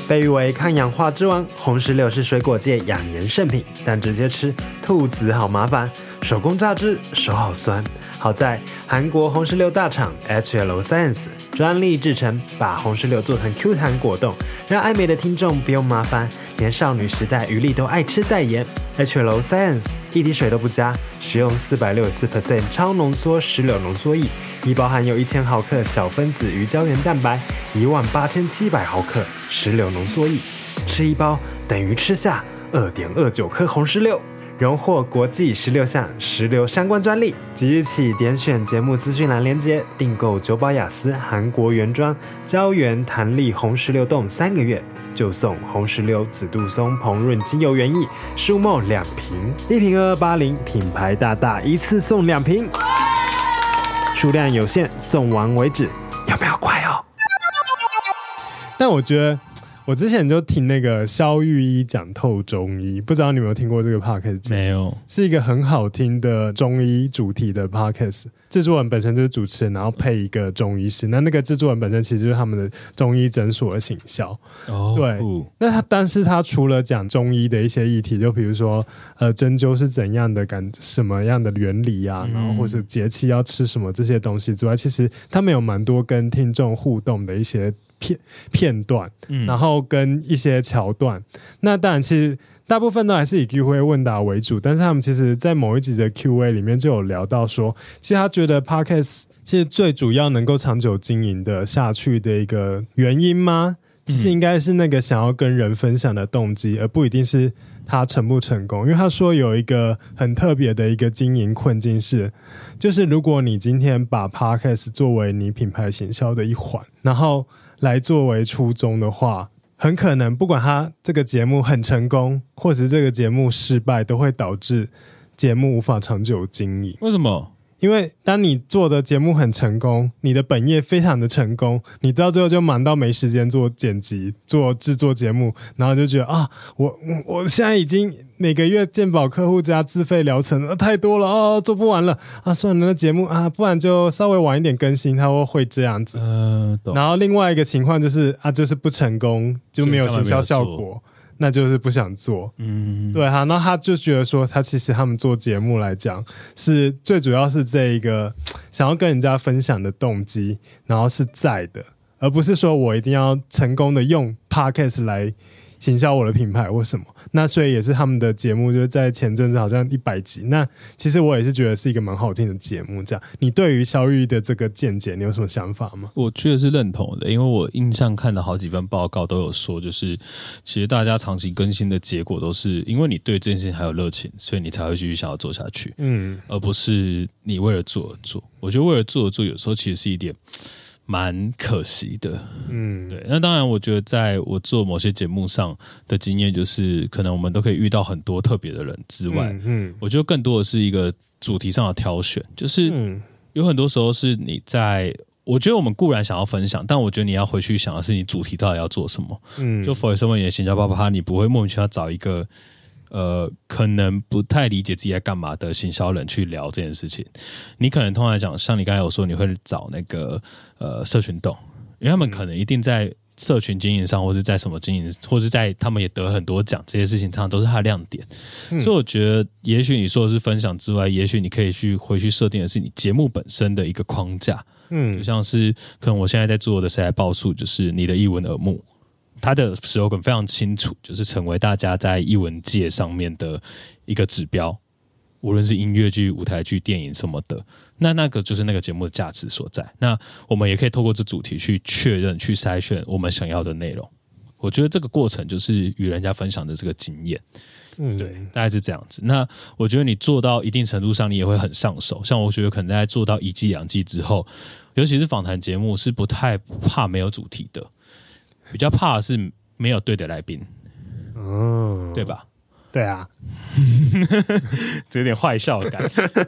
被誉为抗氧化之王，红石榴是水果界养颜圣品，但直接吃兔子好麻烦，手工榨汁手好酸。好在韩国红石榴大厂 HL Science。专利制成，把红石榴做成 Q 弹果冻，让爱美的听众不用麻烦，连少女时代鱼粒都爱吃代言。HLO Science 一滴水都不加，使用四百六十四 percent 超浓缩石榴浓缩液，一包含有一千毫克小分子鱼胶原蛋白，一万八千七百毫克石榴浓缩液，吃一包等于吃下二点二九颗红石榴。荣获国际十六项石榴相关专利，即日起点选节目资讯栏链接订购九宝雅思韩国原装胶原弹力红石榴冻三个月，就送红石榴紫杜松膨润精油原液舒梦两瓶，一瓶二二八零，品牌大大一次送两瓶，数量有限，送完为止，要不要快哦？但我觉得。我之前就听那个肖玉医讲透中医，不知道你有没有听过这个 podcast？没有，是一个很好听的中医主题的 podcast。制作人本身就是主持人，然后配一个中医师。那那个制作人本身其实就是他们的中医诊所的行销。哦，对。那他，但是他除了讲中医的一些议题，就比如说呃针灸是怎样的感，什么样的原理啊，然后或是节气要吃什么这些东西之外，其实他们有蛮多跟听众互动的一些。片片段，嗯然后跟一些桥段，嗯，那当然其实大部分都还是以 Q&A 问答为主，但是他们其实，在某一集的 Q&A 里面就有聊到说，其实他觉得 Podcast 其实最主要能够长久经营的下去的一个原因吗？其实应该是那个想要跟人分享的动机，而不一定是他成不成功。因为他说有一个很特别的一个经营困境是，就是如果你今天把 Podcast 作为你品牌行销的一环，然后来作为初衷的话，很可能不管他这个节目很成功，或是这个节目失败，都会导致节目无法长久经营。为什么？因为当你做的节目很成功，你的本业非常的成功，你到最后就忙到没时间做剪辑、做制作节目，然后就觉得啊，我我现在已经每个月鉴宝客户加自费疗程，啊，太多了哦，做不完了啊，算了，那节目啊，不然就稍微晚一点更新，他会会这样子。嗯，然后另外一个情况就是啊，就是不成功就没有行销效果。那就是不想做，嗯，对哈，那他就觉得说，他其实他们做节目来讲，是最主要是这一个想要跟人家分享的动机，然后是在的，而不是说我一定要成功的用 Podcast 来。行销我的品牌或什么，那所以也是他们的节目，就是在前阵子好像一百集。那其实我也是觉得是一个蛮好听的节目。这样，你对于肖玉的这个见解，你有什么想法吗？我确实是认同的，因为我印象看了好几份报告都有说，就是其实大家长期更新的结果都是因为你对这件事情还有热情，所以你才会继续想要做下去，嗯，而不是你为了做而做。我觉得为了做而做，有时候其实是一点。蛮可惜的，嗯，对。那当然，我觉得在我做某些节目上的经验，就是可能我们都可以遇到很多特别的人之外，嗯，嗯，我觉得更多的是一个主题上的挑选，就是有很多时候是你在，我觉得我们固然想要分享，但我觉得你要回去想的是你主题到底要做什么，嗯，就 for example 你的行销啪啪啪，你不会莫名其妙找一个。呃，可能不太理解自己在干嘛的行销人去聊这件事情，你可能通常来讲，像你刚才有说，你会找那个呃社群丼，因为他们可能一定在社群经营上，或者在什么经营，或者在他们也得很多奖，这些事情上都是他的亮点。嗯。所以我觉得，也许你说的是分享之外，也许你可以去回去设定的是你节目本身的一个框架。嗯，就像是可能我现在在做的谁来报数，就是你的一文耳目。他的 slogan 非常清楚，就是成为大家在艺文界上面的一个指标，无论是音乐剧、舞台剧、电影什么的，那那个就是那个节目的价值所在。那我们也可以透过这主题去确认、去筛选我们想要的内容。我觉得这个过程就是与人家分享的这个经验。嗯，对，大概是这样子。那我觉得你做到一定程度上，你也会很上手。像我觉得可能在做到一季、两季之后，尤其是访谈节目，是不太怕没有主题的，比较怕的是没有对的来宾。嗯，对吧？对啊，这有点坏笑感，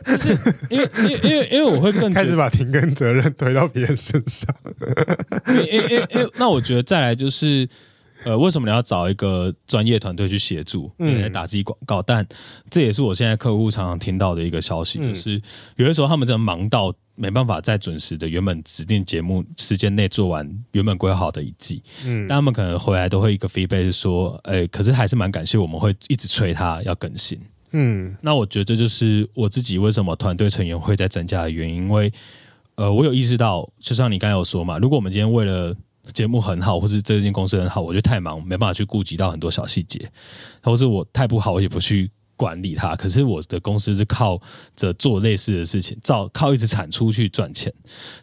就是因为因为因为因为我会更开始把停更责任推到别人身上。因为因为因为那我觉得再来就是。呃，为什么你要找一个专业团队去协助，来打击广告？嗯、但这也是我现在客户常常听到的一个消息，嗯、就是有的时候他们真的忙到没办法在准时的原本指定节目时间内做完原本规划好的一季。嗯，但他们可能回来都会一个 feedback 是说，哎、欸，可是还是蛮感谢我们会一直催他要更新。嗯，那我觉得这就是我自己为什么团队成员会在增加的原因，因为呃，我有意识到，就像你刚才有说嘛，如果我们今天为了节目很好，或是这间公司很好，我就太忙，没办法去顾及到很多小细节，或是我太不好，我也不去管理它。可是我的公司是靠着做类似的事情，照靠一直产出去赚钱。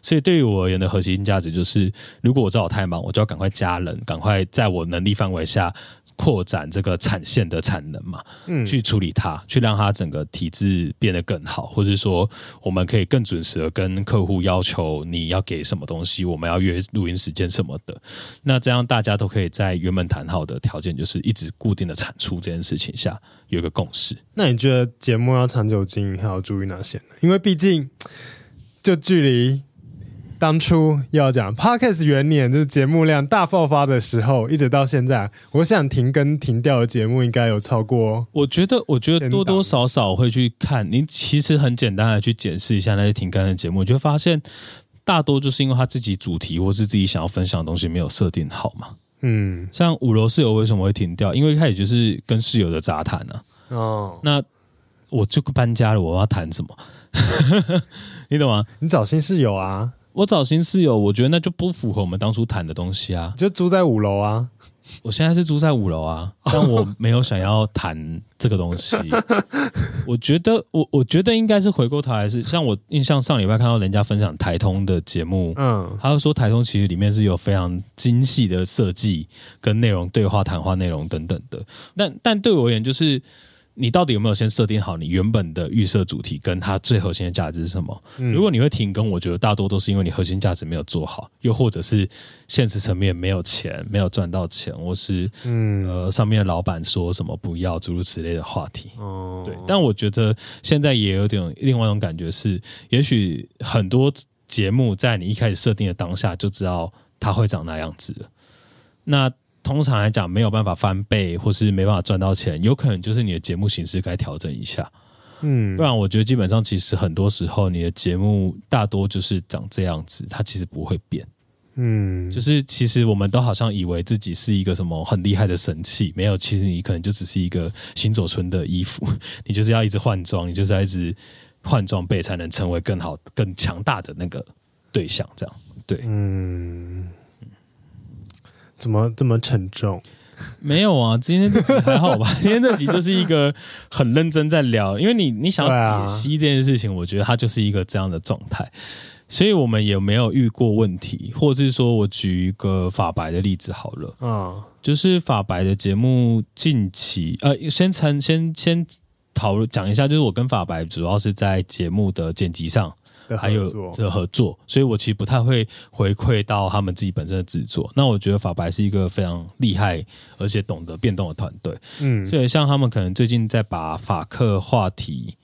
所以对于我而言的核心价值就是，如果我知道我太忙，我就要赶快加人，赶快在我能力范围下。扩展这个产线的产能嘛，嗯，去处理它，去让它整个体制变得更好，或者说我们可以更准时的跟客户要求你要给什么东西，我们要约录音时间什么的。那这样大家都可以在原本谈好的条件，就是一直固定的产出这件事情下有一个共识。那你觉得节目要长久经营还要注意哪些呢？因为毕竟就距离。当初要讲 Podcast 元年，就是节目量大爆发的时候，一直到现在，我想停更停掉的节目应该有超过。我觉得，我觉得多多少少会去看。你其实很简单的去检视一下那些停更的节目，你就会发现大多就是因为他自己主题或是自己想要分享的东西没有设定好嘛。嗯，像五楼室友为什么会停掉？因为一开始就是跟室友的杂谈呢。哦，那我就搬家了，我要谈什么？[LAUGHS] 你懂吗？你找新室友啊。我找新室友，我觉得那就不符合我们当初谈的东西啊。就租在五楼啊，我现在是租在五楼啊，[LAUGHS] 但我没有想要谈这个东西。[LAUGHS] 我觉得，我我觉得应该是回过头来是，像我印象上礼拜看到人家分享台通的节目，嗯，他就说台通其实里面是有非常精细的设计跟内容对话、谈话内容等等的。但但对我而言，就是。你到底有没有先设定好你原本的预设主题，跟它最核心的价值是什么？嗯、如果你会停更，我觉得大多都是因为你核心价值没有做好，又或者是现实层面没有钱，没有赚到钱，或是嗯呃上面的老板说什么不要诸如此类的话题。哦，对。但我觉得现在也有点另外一种感觉是，也许很多节目在你一开始设定的当下就知道它会长那样子了。那。通常来讲，没有办法翻倍，或是没办法赚到钱，有可能就是你的节目形式该调整一下。嗯，不然我觉得基本上其实很多时候你的节目大多就是长这样子，它其实不会变。嗯，就是其实我们都好像以为自己是一个什么很厉害的神器，没有，其实你可能就只是一个行走村的衣服，[LAUGHS] 你就是要一直换装，你就是要一直换装备才能成为更好、更强大的那个对象。这样，对，嗯。怎么这么沉重？没有啊，今天这集还好吧？[LAUGHS] 今天这集就是一个很认真在聊，因为你你想要解析这件事情，我觉得它就是一个这样的状态。所以我们也没有遇过问题，或是说我举一个法白的例子好了，嗯，就是法白的节目近期呃，先先先先讨论讲一下，就是我跟法白主要是在节目的剪辑上。还有的合作，所以我其实不太会回馈到他们自己本身的制作。那我觉得法白是一个非常厉害而且懂得变动的团队。嗯，所以像他们可能最近在把法克话题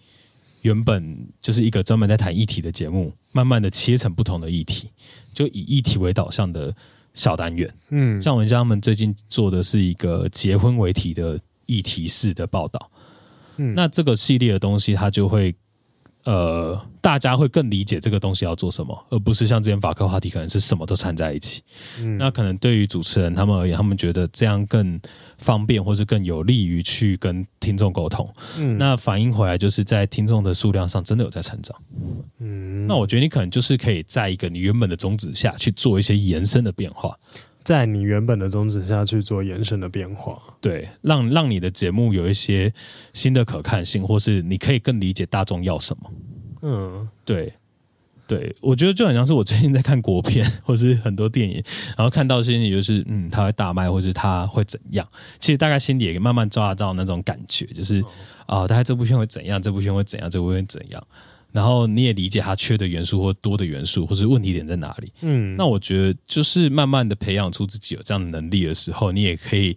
原本就是一个专门在谈议题的节目，慢慢的切成不同的议题，就以议题为导向的小单元。嗯，像文佳他们最近做的是一个结婚为题的议题式的报道。嗯，那这个系列的东西，它就会。呃，大家会更理解这个东西要做什么，而不是像之前法客话题可能是什么都掺在一起。嗯，那可能对于主持人他们而言，他们觉得这样更方便，或是更有利于去跟听众沟通。嗯，那反映回来就是在听众的数量上真的有在成长。嗯，那我觉得你可能就是可以在一个你原本的宗旨下去做一些延伸的变化。在你原本的宗旨下去做延伸的变化，对，让让你的节目有一些新的可看性，或是你可以更理解大众要什么。嗯，对，对，我觉得就很像是我最近在看国片，[LAUGHS] 或是很多电影，然后看到心里就是，嗯，他会大卖，或是他会怎样？其实大概心里也慢慢抓到那种感觉，就是啊、哦，大概这部片会怎样？这部片会怎样？这部片会怎样？然后你也理解它缺的元素或多的元素，或是问题点在哪里。嗯，那我觉得就是慢慢的培养出自己有这样的能力的时候，你也可以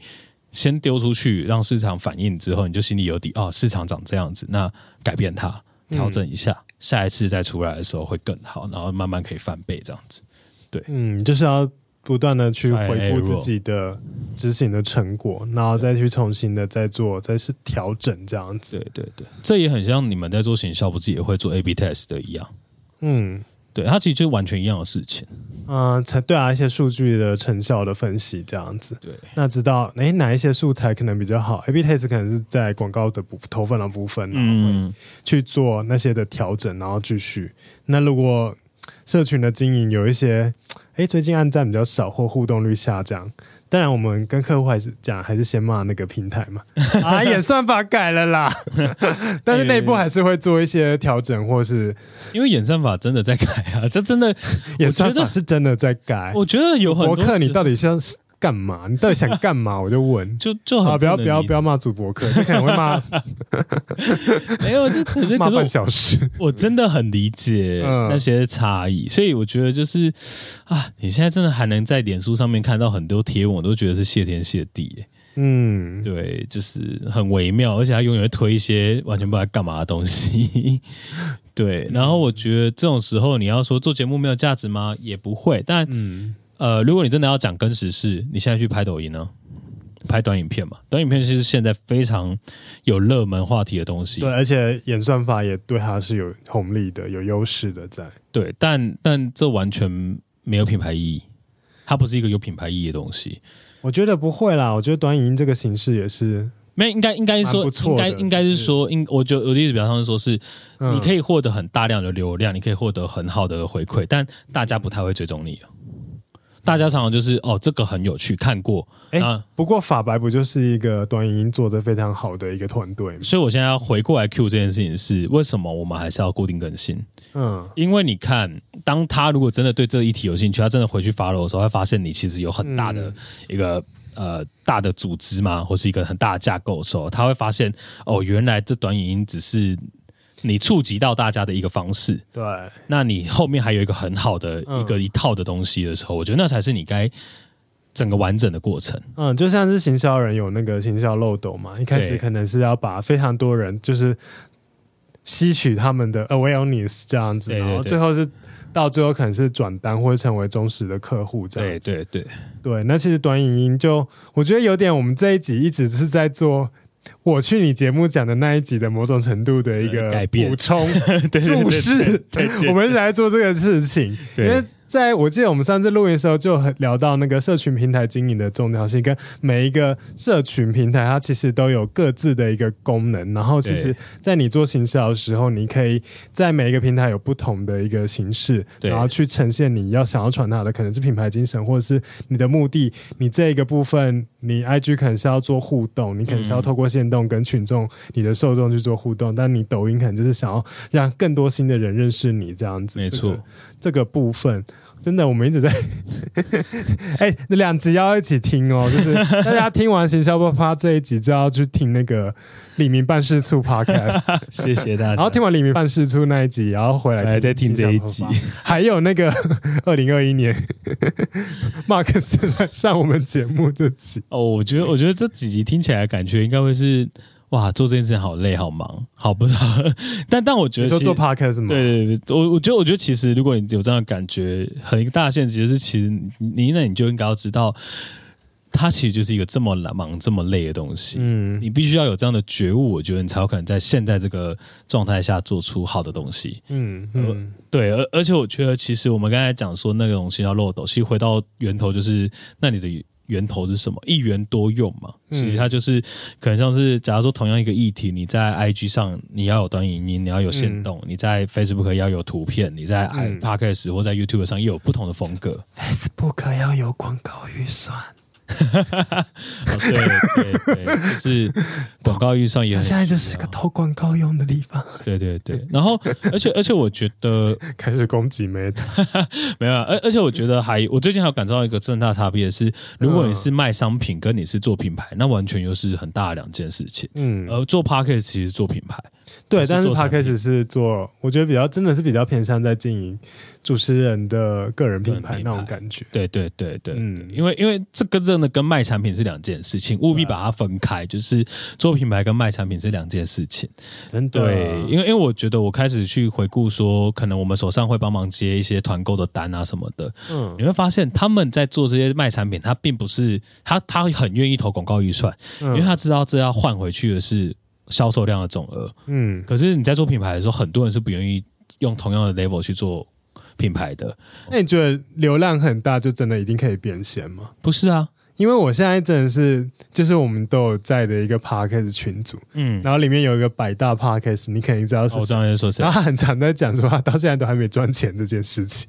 先丢出去，让市场反应之后，你就心里有底哦，市场长这样子，那改变它，调整一下，嗯、下一次再出来的时候会更好，然后慢慢可以翻倍这样子。对，嗯，就是要。不断的去回顾自己的执行的成果，然后再去重新的再做，再是调整这样子。对对对，这也很像你们在做行销，不是也会做 A/B test 的一样。嗯，对，它其实就完全一样的事情。嗯，成对啊，一些数据的成效的分析这样子。对，那知道诶哪一些素材可能比较好？A/B test 可能是在广告的部投放的部分，嗯，去做那些的调整，然后继续。那如果社群的经营有一些。哎，最近按赞比较少或互动率下降，当然我们跟客户还是讲，还是先骂那个平台嘛。[LAUGHS] 啊，演算法改了啦，[LAUGHS] 但是内部还是会做一些调整，或是因为演算法真的在改啊，这真的演算法是真的在改。我觉得有很多客，你到底像是要干嘛？你到底想干嘛？我就问，[LAUGHS] 就就好，不要不要不要骂主播客，[LAUGHS] 你可能会骂。[LAUGHS] 没有，就可是骂半小时。我真的很理解那些差异，所以我觉得就是啊，你现在真的还能在脸书上面看到很多贴文，我都觉得是谢天谢地。嗯，对，就是很微妙，而且他永远会推一些完全不知道干嘛的东西。对，然后我觉得这种时候你要说做节目没有价值吗？也不会，但嗯。呃，如果你真的要讲跟时事，你现在去拍抖音呢？拍短影片嘛？短影片其实现在非常有热门话题的东西。对，而且演算法也对它是有红利的、有优势的在。对，但但这完全没有品牌意义，它不是一个有品牌意义的东西。我觉得不会啦，我觉得短影音这个形式也是没应该应该说应该应该是说应，我觉得我的意思比方说说是，你可以获得很大量的流量，嗯、你可以获得很好的回馈，但大家不太会追踪你。大家常常就是哦，这个很有趣，看过。哎、欸，不过法白不就是一个短影音做的非常好的一个团队吗？所以我现在要回过来 Q 这件事情是为什么我们还是要固定更新？嗯，因为你看，当他如果真的对这个议题有兴趣，他真的回去 follow 的时候，会发现你其实有很大的一个、嗯、呃大的组织嘛，或是一个很大的架构的时候，他会发现哦，原来这短影音只是。你触及到大家的一个方式，对，那你后面还有一个很好的一个一套的东西的时候，嗯、我觉得那才是你该整个完整的过程。嗯，就像是行销人有那个行销漏斗嘛，一开始可能是要把非常多人就是吸取他们的 awareness 这样子，然后最后是到最后可能是转单或者成为忠实的客户这样子。对对对对，那其实短影音就我觉得有点，我们这一集一直是在做。我去你节目讲的那一集的某种程度的一个补充 [LAUGHS] 注释，我们一直在做这个事情，因为。在我记得我们上次录音的时候，就很聊到那个社群平台经营的重要性，跟每一个社群平台它其实都有各自的一个功能。然后，其实，在你做行销的时候，你可以在每一个平台有不同的一个形式，然后去呈现你要想要传达的，可能是品牌精神，或者是你的目的。你这一个部分，你 IG 可能是要做互动，你可能是要透过限动跟群众、你的受众去做互动，但你抖音可能就是想要让更多新的人认识你这样子。没错，这个，这个部分。真的，我们一直在，[LAUGHS] 哎、欸，那两集要一起听哦，就是 [LAUGHS] 大家听完行销不趴这一集，就要去听那个李明办事处 Podcast，[LAUGHS] 谢谢大家。然后听完李明办事处那一集，然后回来再听这一集，还有那个二零二一年，Mark 上我们节目这集。哦，我觉得，我觉得这几集听起来感觉应该会是。哇，做这件事情好累，好忙，好不知道。[LAUGHS] 但但我觉得，说做 podcast 吗？对对对，我我觉得，我觉得其实，如果你有这样的感觉，很一个大限制就是，其实你那你就应该要知道，它其实就是一个这么忙、这么累的东西。嗯，你必须要有这样的觉悟，我觉得你才有可能在现在这个状态下做出好的东西。嗯嗯、呃，对，而而且我觉得，其实我们刚才讲说那个东西要漏斗，其实回到源头就是，那你的。源头是什么？一元多用嘛，其实它就是可能像是，假如说同样一个议题，你在 IG 上你要有短影音，你要有线动，嗯、你在 Facebook 要有图片，你在 iPodcast 或在 YouTube 上又有不同的风格。Facebook 要有广告预算。[LAUGHS] 哦，对对对，就是广告预算也很，现在就是个投广告用的地方。对对对，然后而且而且我觉得 [LAUGHS] 开始攻击 Meta，[LAUGHS] 没有，而而且我觉得还，我最近还有感受到一个重大差别是，如果你是卖商品，跟你是做品牌，那完全又是很大的两件事情。嗯，而做 p a c k a g e 其实做品牌。对，但是 p a c k a g e 是做，我觉得比较真的是比较偏向在经营主持人的个人品牌那种感觉。对对对对，嗯，因为因为这个真的跟卖产品是两件事情，务必把它分开，就是做品牌跟卖产品是两件事情。真的，对，因为因为我觉得我开始去回顾说，可能我们手上会帮忙接一些团购的单啊什么的，嗯，你会发现他们在做这些卖产品，他并不是他他很愿意投广告预算，因为他知道这要换回去的是。销售量的总额，嗯，可是你在做品牌的时候，很多人是不愿意用同样的 level 去做品牌的。那你觉得流量很大就真的一定可以变现吗？不是啊。因为我现在真的是，就是我们都有在的一个 podcast 群组，嗯，然后里面有一个百大 podcast，你肯定知道是谁。我知道在说谁。然后他很常在讲说，他到现在都还没赚钱这件事情。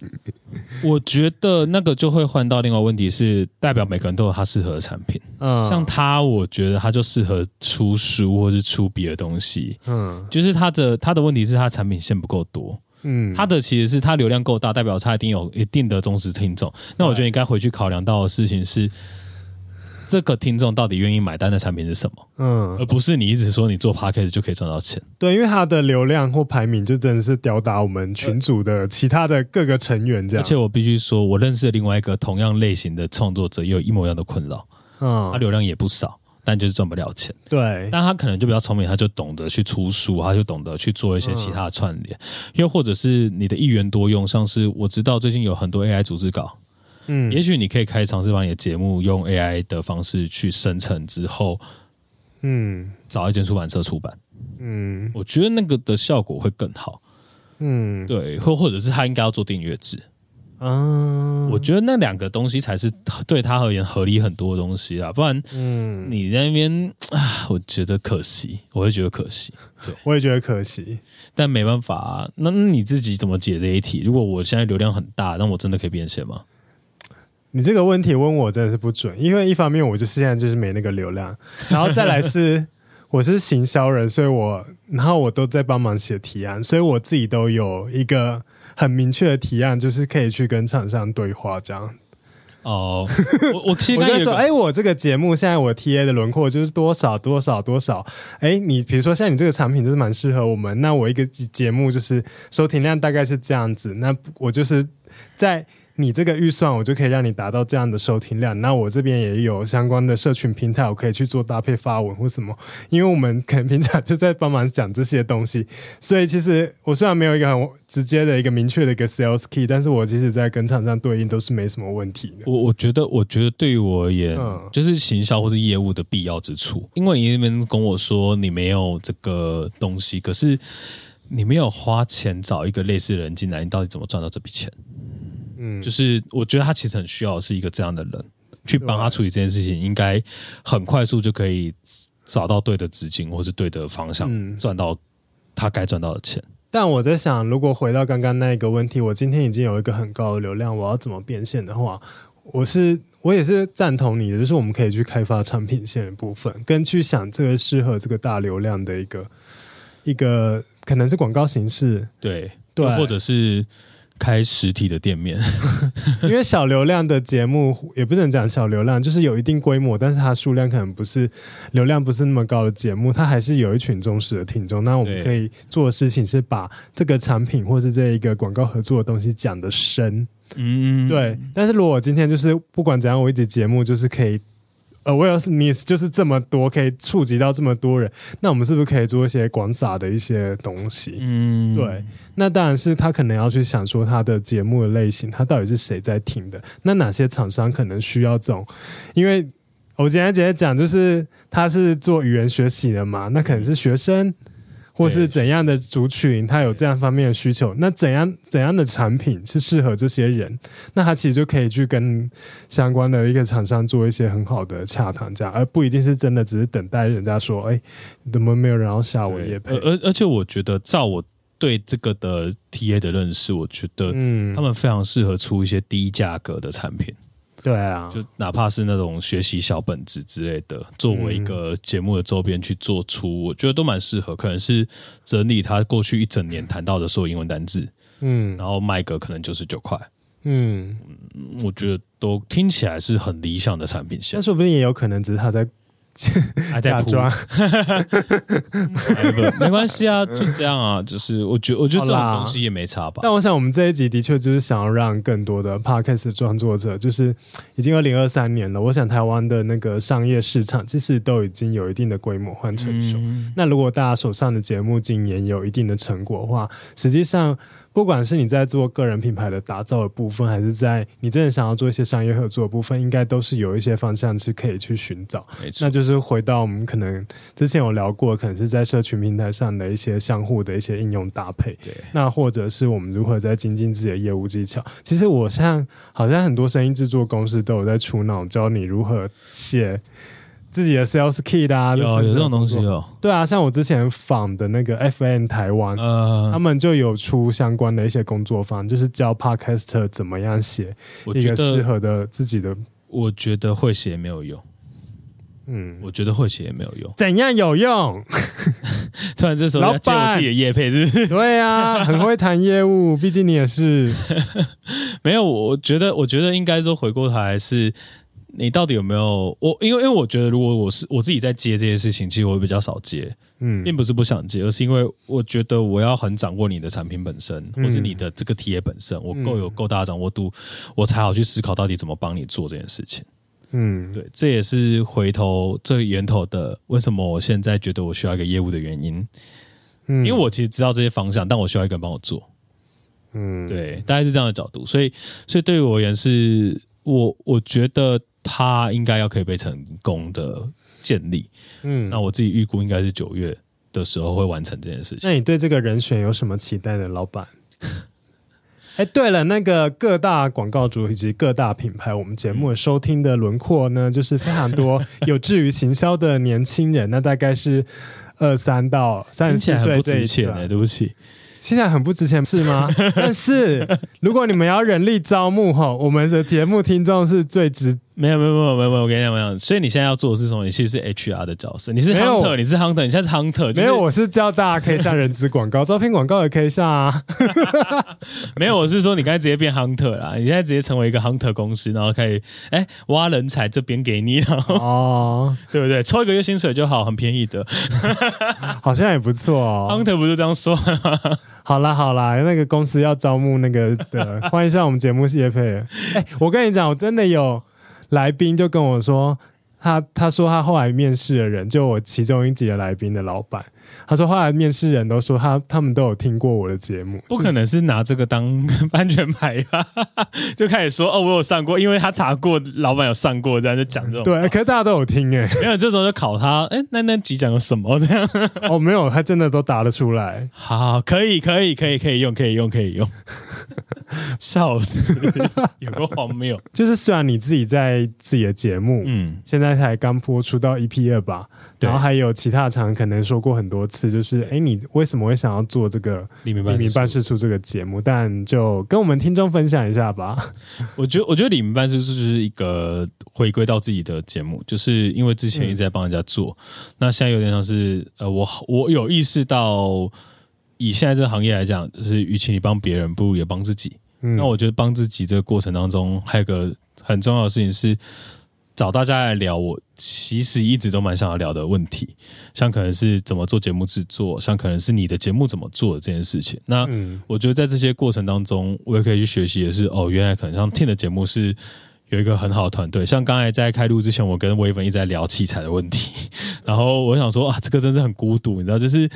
我觉得那个就会换到另外问题是，代表每个人都有他适合的产品。嗯，像他，我觉得他就适合出书或是出别的东西。嗯，就是他的他的问题是他产品线不够多。嗯，他的其实是他流量够大，代表他一定有一定的忠实听众。那我觉得你该回去考量到的事情是。这个听众到底愿意买单的产品是什么？嗯，而不是你一直说你做 podcast 就可以赚到钱。对，因为他的流量或排名就真的是吊打我们群组的其他的各个成员这样。而且我必须说，我认识的另外一个同样类型的创作者，也有一模一样的困扰。嗯，他流量也不少，但就是赚不了钱。对，但他可能就比较聪明，他就懂得去出书，他就懂得去做一些其他的串联，又或者是你的一元多用，像是我知道最近有很多 AI 组织稿。嗯，也许你可以开始尝试把你的节目用 AI 的方式去生成之后，嗯，找一间出版社出版，嗯，我觉得那个的效果会更好，嗯，对，或或者是他应该要做订阅制，嗯，我觉得那两个东西才是对他而言合理很多的东西啊，不然，嗯，你在那边啊，我觉得可惜，我会觉得可惜，对，我也觉得可惜，但没办法啊，那你自己怎么解这一题？如果我现在流量很大，那我真的可以变现吗？你这个问题问我真的是不准，因为一方面我就是现在就是没那个流量，[LAUGHS] 然后再来是我是行销人，所以我然后我都在帮忙写提案，所以我自己都有一个很明确的提案，就是可以去跟厂商对话这样。哦，我我其实 [LAUGHS] 我在说，哎、欸，我这个节目现在我 TA 的轮廓就是多少多少多少，哎、欸，你比如说像你这个产品就是蛮适合我们，那我一个节目就是收听量大概是这样子，那我就是在。你这个预算，我就可以让你达到这样的收听量。那我这边也有相关的社群平台，我可以去做搭配发文或什么。因为我们可能平常就在帮忙讲这些东西，所以其实我虽然没有一个很直接的一个明确的一个 sales key，但是我其实在跟厂商对应都是没什么问题的。我我觉得，我觉得对于我而言，嗯、就是行销或是业务的必要之处。因为你那边跟我说你没有这个东西，可是你没有花钱找一个类似的人进来，你到底怎么赚到这笔钱？嗯，就是我觉得他其实很需要是一个这样的人去帮他处理这件事情，应该很快速就可以找到对的资金或是对的方向，赚到他该赚到的钱。但我在想，如果回到刚刚那个问题，我今天已经有一个很高的流量，我要怎么变现的话，我是我也是赞同你的，就是我们可以去开发产品线的部分，跟去想这个适合这个大流量的一个一个可能是广告形式，对对，或者是。开实体的店面，[LAUGHS] 因为小流量的节目也不能讲小流量，就是有一定规模，但是它数量可能不是流量不是那么高的节目，它还是有一群忠实的听众。那我们可以做的事情是把这个产品或是这一个广告合作的东西讲得深，嗯，对。但是如果今天就是不管怎样，我一直节目就是可以。Awareness 就是这么多，可以触及到这么多人，那我们是不是可以做一些广撒的一些东西？嗯，对。那当然是他可能要去想说他的节目的类型，他到底是谁在听的？那哪些厂商可能需要这种？因为我今天直接讲，就是他是做语言学习的嘛，那可能是学生，或是怎样的族群，他有这样方面的需求，那怎样怎样的产品是适合这些人，那他其实就可以去跟相关的一个厂商做一些很好的洽谈，这样，而不一定是真的只是等待人家说，哎，怎么没有人要下我业配？而而且我觉得，照我对这个的 TA 的认识，我觉得，嗯，他们非常适合出一些低价格的产品。对啊，就哪怕是那种学习小本子之类的，作为一个节目的周边去做出，嗯、我觉得都蛮适合。可能是整理他过去一整年谈到的所有英文单字，嗯，然后卖个可能九十九块，嗯，我觉得都听起来是很理想的产品线。那说不定也有可能只是他在。还在铺，[LAUGHS] 没关系啊，就这样啊，就是我觉得，我觉得这种东西也没差吧。但我想，我们这一集的确就是想要让更多的 Podcast 创作者，就是已经二零二三年了，我想台湾的那个商业市场其实都已经有一定的规模和成熟。嗯、那如果大家手上的节目今年有一定的成果的话，实际上。不管是你在做个人品牌的打造的部分，还是在你真的想要做一些商业合作的部分，应该都是有一些方向是可以去寻找。没错。那就是回到我们可能之前有聊过，可能是在社群平台上的一些相互的一些应用搭配。对。那或者是我们如何在精进自己的业务技巧。其实我像好像很多声音制作公司都有在出脑教你如何写。自己的 sales kit 啊，有有这种东西哦。对啊，像我之前访的那个 FN 台湾，呃，他们就有出相关的一些工作坊，就是教 podcaster 怎么样写一个适合的自己的。我觉得会写没有用。嗯，我觉得会写也没有用。怎样有用？[LAUGHS] 突然这时候要借我自己的业配，是不是？对啊，[LAUGHS] 很会谈业务，毕竟你也是。[LAUGHS] 没有，我觉得，我觉得应该说回过头来是。你到底有没有我？因为因为我觉得，如果我是我自己在接这些事情，其实我会比较少接，嗯，并不是不想接，而是因为我觉得我要很掌握你的产品本身，嗯、或是你的这个体验本身，我够有够大的掌握度，嗯、我才好去思考到底怎么帮你做这件事情。嗯，对，这也是回头最源头的为什么我现在觉得我需要一个业务的原因。嗯，因为我其实知道这些方向，但我需要一个人帮我做。嗯，对，大概是这样的角度，所以所以对于我而言，是我我觉得。他应该要可以被成功的建立，嗯，那我自己预估应该是九月的时候会完成这件事情。那你对这个人选有什么期待呢，老板？[LAUGHS] 哎，对了，那个各大广告主以及各大品牌，我们节目的收听的轮廓呢，就是非常多 [LAUGHS] 有志于行销的年轻人，那大概是二三到三十七岁这一段。对不起。现在很不值钱是吗？[LAUGHS] 但是如果你们要人力招募吼，我们的节目听众是最值。没有没有没有没有没有，我跟你讲没有。所以你现在要做的是什么？你其实是 HR 的角色，你是 hunter，你是 hunter，你现在是 hunter。就是、没有，我是叫大家可以下人资广告，招聘广告也可以下啊。[LAUGHS] 没有，我是说你刚才直接变 hunter 啦，你现在直接成为一个 hunter 公司，然后可以哎挖人才这边给你，然后哦，[LAUGHS] 对不对？抽一个月薪水就好，很便宜的，[LAUGHS] 好像也不错哦。hunter 不是这样说。好啦好啦，那个公司要招募那个的，欢迎上我们节目业配。哎，我跟你讲，我真的有。来宾就跟我说，他他说他后来面试的人，就我其中一集的来宾的老板。他说：“后来面试人都说他他们都有听过我的节目，不可能是拿这个当 [LAUGHS] 安全牌吧？[LAUGHS] 就开始说哦，我有上过，因为他查过老板有上过，这样就讲这种。对，可是大家都有听哎，[LAUGHS] 没有这时候就考他，哎，那那集讲了什么这样？哦，没有，他真的都答得出来。好，好，可以，可以，可以，可以用，可以用，可以用。笑死，有个荒谬。就是虽然你自己在自己的节目，嗯，现在才刚播出到 EP 二吧。”然后还有其他场可能说过很多次，就是哎，你为什么会想要做这个黎明办事处这个节目？但就跟我们听众分享一下吧。[LAUGHS] 我觉得，我觉得里民办事处就是一个回归到自己的节目，就是因为之前一直在帮人家做，嗯、那现在有点像是呃，我我有意识到，以现在这个行业来讲，就是与其你帮别人，不如也帮自己。嗯、那我觉得帮自己这个过程当中，还有个很重要的事情是。找大家来聊，我其实一直都蛮想要聊的问题，像可能是怎么做节目制作，像可能是你的节目怎么做的这件事情。那我觉得在这些过程当中，我也可以去学习也是，哦，原来可能像听的节目是。有一个很好的团队，像刚才在开录之前，我跟威文一直在聊器材的问题，[LAUGHS] 然后我想说啊，这个真是很孤独，你知道，就是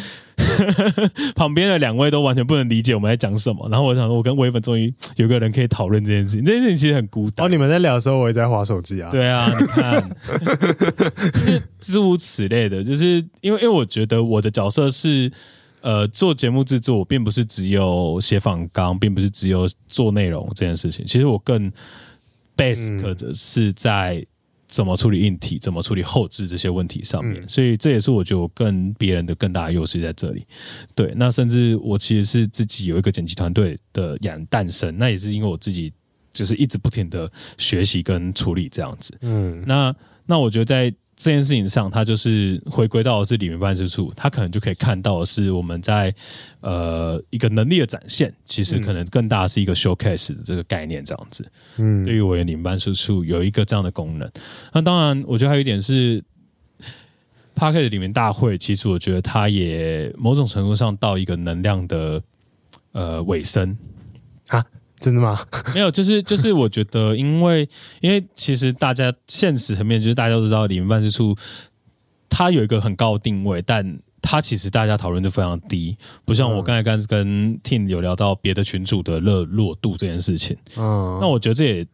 [LAUGHS] 旁边的两位都完全不能理解我们在讲什么，然后我想说，我跟威文终于有个人可以讨论这件事情，这件事情其实很孤单。哦，你们在聊的时候，我也在划手机啊。对啊，你看，[LAUGHS] 就是诸如此类的，就是因为因为我觉得我的角色是。呃，做节目制作并不是只有写访纲，并不是只有做内容这件事情。其实我更 basic 的是在怎么处理硬体、怎么处理后置这些问题上面。所以这也是我觉得我跟别人的更大的优势在这里。对，那甚至我其实是自己有一个剪辑团队的养诞生，那也是因为我自己就是一直不停的学习跟处理这样子。嗯，那那我觉得在。这件事情上，它就是回归到的是里面办事处，它可能就可以看到的是我们在呃一个能力的展现，其实可能更大的是一个 showcase 的这个概念这样子。嗯，对于我的里民办事处有一个这样的功能。那当然，我觉得还有一点是 p a c k e t 里面大会，其实我觉得它也某种程度上到一个能量的呃尾声啊。真的吗？[LAUGHS] 没有，就是就是，我觉得，因为因为其实大家现实层面，就是大家都知道，里面办事处它有一个很高的定位，但它其实大家讨论就非常低，不像我刚才刚跟 Tim 有聊到别的群组的热络度这件事情。嗯，那我觉得这也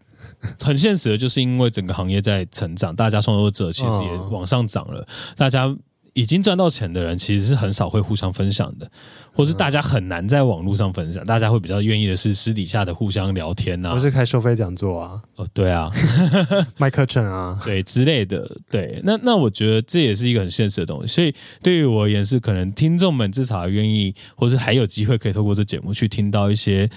很现实的，就是因为整个行业在成长，大家创作者其实也往上涨了，大家。已经赚到钱的人，其实是很少会互相分享的，或是大家很难在网络上分享，大家会比较愿意的是私底下的互相聊天啊，或是开收费讲座啊，哦，对啊，[LAUGHS] 卖课程啊，对之类的，对，那那我觉得这也是一个很现实的东西，所以对于我而言是可能听众们至少愿意，或是还有机会可以透过这节目去听到一些，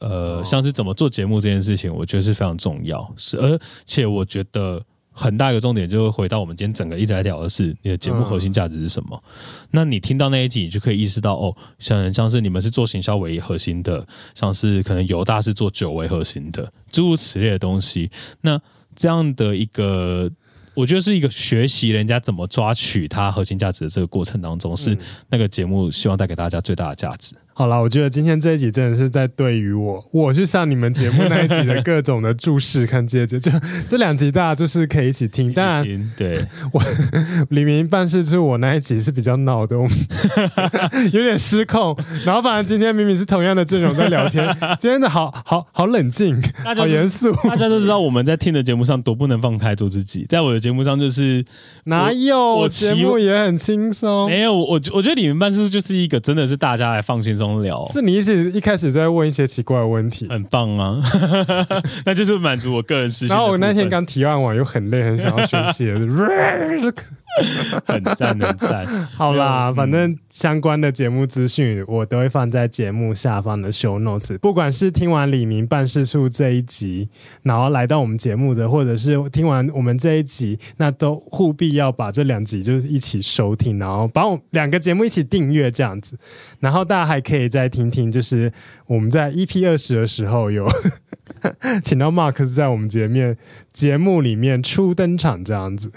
呃，像是怎么做节目这件事情，我觉得是非常重要，是而且我觉得。很大一个重点就会回到我们今天整个一直在聊的是你的节目核心价值是什么？嗯、那你听到那一集，你就可以意识到哦，像像是你们是做行销为核心的，像是可能犹大是做酒为核心的，诸如此类的东西。那这样的一个，我觉得是一个学习人家怎么抓取它核心价值的这个过程当中，是那个节目希望带给大家最大的价值。好了，我觉得今天这一集真的是在对于我，我去上你们节目那一集的各种的注视看接着，就这两集大家就是可以一起听。一听当然，对 [LAUGHS] 我李明办事处我那一集是比较闹的，我 [LAUGHS] 有点失控。然后反正今天明明是同样的阵容在聊天，[LAUGHS] 今天的好好好冷静，好严肃。大家都知道我们在听的节目上多不能放开做自己，在我的节目上就是哪有我节目也很轻松。没有我我我觉得李明办事处就是一个真的是大家来放心。中聊是你一直一开始在问一些奇怪的问题，很棒啊！[LAUGHS] 那就是满足我个人私心。然后我那天刚提案完，又很累，很想要学习。[LAUGHS] [LAUGHS] 很赞，很赞。好啦，嗯、反正相关的节目资讯我都会放在节目下方的 show notes。不管是听完李明办事处这一集，然后来到我们节目的，或者是听完我们这一集，那都务必要把这两集就是一起收听，然后把我两个节目一起订阅这样子。然后大家还可以再听听，就是我们在 EP 二十的时候有请到 Mark 在我们节面节目里面初登场这样子。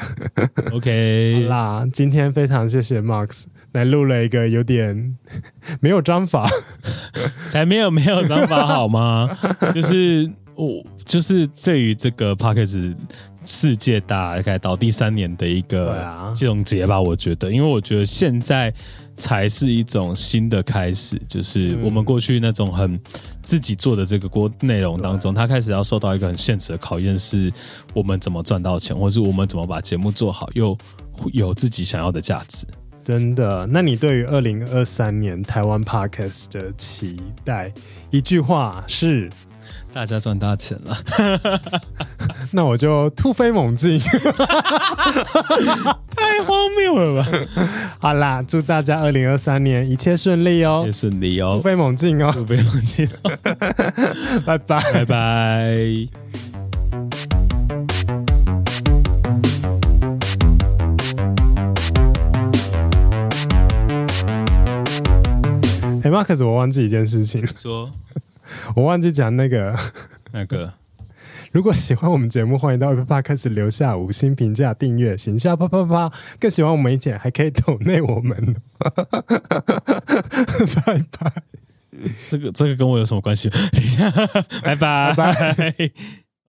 OK。好啦，今天非常谢谢 Marks 来录了一个有点 [LAUGHS] 没有章法，[LAUGHS] 才没有没有章法好吗？[LAUGHS] 就是我就是对于这个 p a c k a g e 世界大概到第三年的一个总结吧，我觉得，因为我觉得现在。才是一种新的开始，就是我们过去那种很自己做的这个锅内容当中，它开始要受到一个很现实的考验，是我们怎么赚到钱，或是我们怎么把节目做好，又有自己想要的价值。真的？那你对于二零二三年台湾 Podcast 的期待，一句话是？大家赚大钱了，[LAUGHS] 那我就突飞猛进，[LAUGHS] 太荒谬了吧！好啦，祝大家二零二三年一切顺利哦，一切顺利哦，突飞猛进哦，突飞猛进，拜 [LAUGHS] 拜拜拜。哎，Marcus，我忘记一件事情，说。[LAUGHS] 我忘记讲那个，[LAUGHS] 那个，如果喜欢我们节目，欢迎到 Apple Podcast 留下五星评价、订阅，行下啪啪啪。更喜欢我们一点，还可以抖内我们。[LAUGHS] 拜拜。这个这个跟我有什么关系？拜拜拜。